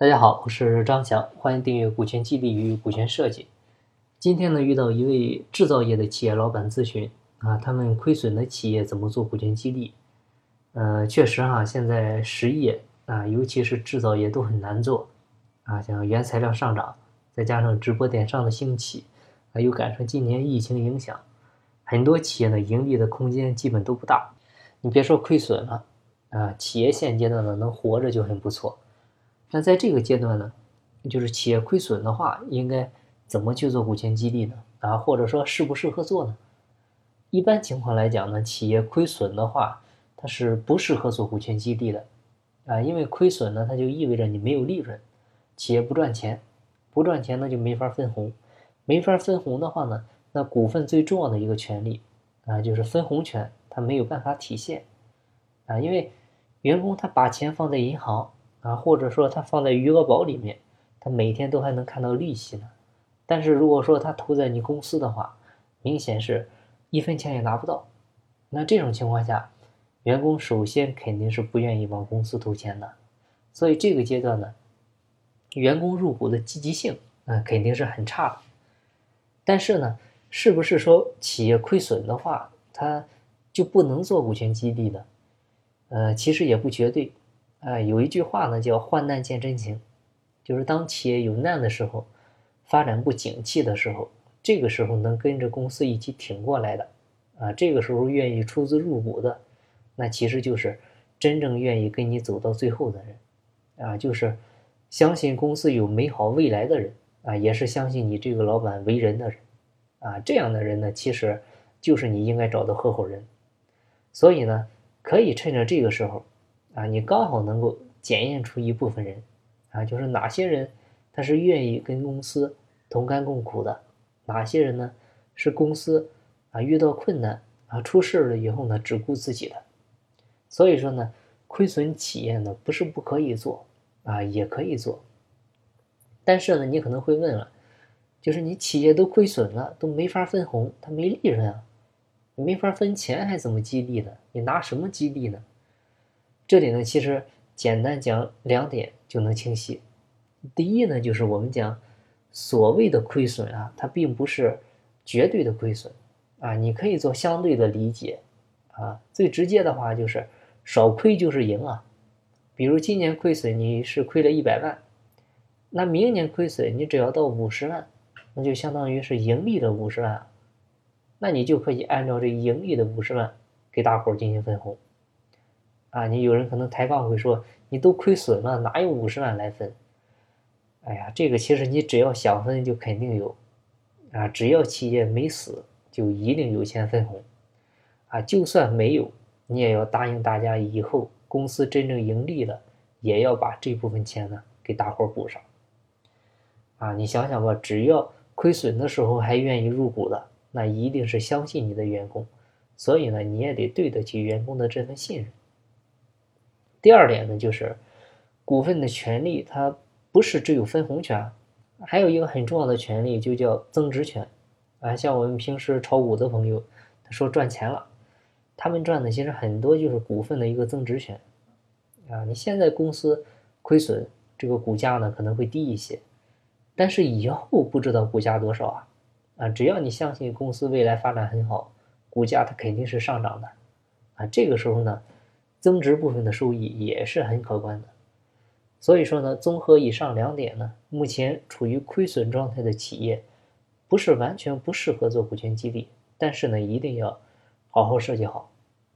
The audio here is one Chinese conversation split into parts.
大家好，我是张翔，欢迎订阅股权激励与股权设计。今天呢，遇到一位制造业的企业老板咨询啊，他们亏损的企业怎么做股权激励？呃，确实哈，现在实业啊，尤其是制造业都很难做啊，像原材料上涨，再加上直播电商的兴起，啊又赶上今年疫情影响，很多企业的盈利的空间基本都不大。你别说亏损了啊，企业现阶段呢能活着就很不错。那在这个阶段呢，就是企业亏损的话，应该怎么去做股权激励呢？啊，或者说适不适合做呢？一般情况来讲呢，企业亏损的话，它是不适合做股权激励的，啊，因为亏损呢，它就意味着你没有利润，企业不赚钱，不赚钱呢就没法分红，没法分红的话呢，那股份最重要的一个权利啊，就是分红权，它没有办法体现，啊，因为员工他把钱放在银行。啊，或者说他放在余额宝里面，他每天都还能看到利息呢。但是如果说他投在你公司的话，明显是一分钱也拿不到。那这种情况下，员工首先肯定是不愿意往公司投钱的。所以这个阶段呢，员工入股的积极性啊肯定是很差的。但是呢，是不是说企业亏损的话，他就不能做股权激励呢？呃，其实也不绝对。哎，有一句话呢，叫“患难见真情”，就是当企业有难的时候，发展不景气的时候，这个时候能跟着公司一起挺过来的，啊，这个时候愿意出资入股的，那其实就是真正愿意跟你走到最后的人，啊，就是相信公司有美好未来的人，啊，也是相信你这个老板为人的人，啊，这样的人呢，其实就是你应该找的合伙人，所以呢，可以趁着这个时候。啊，你刚好能够检验出一部分人，啊，就是哪些人他是愿意跟公司同甘共苦的，哪些人呢是公司啊遇到困难啊出事了以后呢只顾自己的，所以说呢亏损企业呢不是不可以做啊也可以做，但是呢你可能会问了，就是你企业都亏损了都没法分红，它没利润啊，没法分钱还怎么激励呢？你拿什么激励呢？这里呢，其实简单讲两点就能清晰。第一呢，就是我们讲所谓的亏损啊，它并不是绝对的亏损啊，你可以做相对的理解啊。最直接的话就是少亏就是赢啊。比如今年亏损你是亏了一百万，那明年亏损你只要到五十万，那就相当于是盈利的五十万，那你就可以按照这盈利的五十万给大伙儿进行分红。啊，你有人可能抬杠会说，你都亏损了，哪有五十万来分？哎呀，这个其实你只要想分就肯定有，啊，只要企业没死，就一定有钱分红，啊，就算没有，你也要答应大家，以后公司真正盈利了，也要把这部分钱呢给大伙补上。啊，你想想吧，只要亏损的时候还愿意入股的，那一定是相信你的员工，所以呢，你也得对得起员工的这份信任。第二点呢，就是股份的权利，它不是只有分红权，还有一个很重要的权利，就叫增值权。啊，像我们平时炒股的朋友，他说赚钱了，他们赚的其实很多就是股份的一个增值权。啊，你现在公司亏损，这个股价呢可能会低一些，但是以后不知道股价多少啊。啊，只要你相信公司未来发展很好，股价它肯定是上涨的。啊，这个时候呢。增值部分的收益也是很可观的，所以说呢，综合以上两点呢，目前处于亏损状态的企业，不是完全不适合做股权激励，但是呢，一定要好好设计好，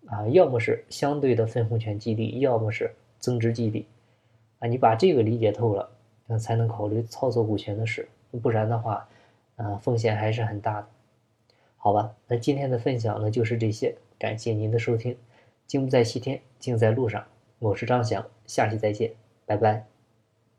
啊，要么是相对的分红权激励，要么是增值激励，啊，你把这个理解透了，那才能考虑操作股权的事，不然的话，啊，风险还是很大的，好吧？那今天的分享呢就是这些，感谢您的收听。心不在西天，静在路上。我是张翔，下期再见，拜拜。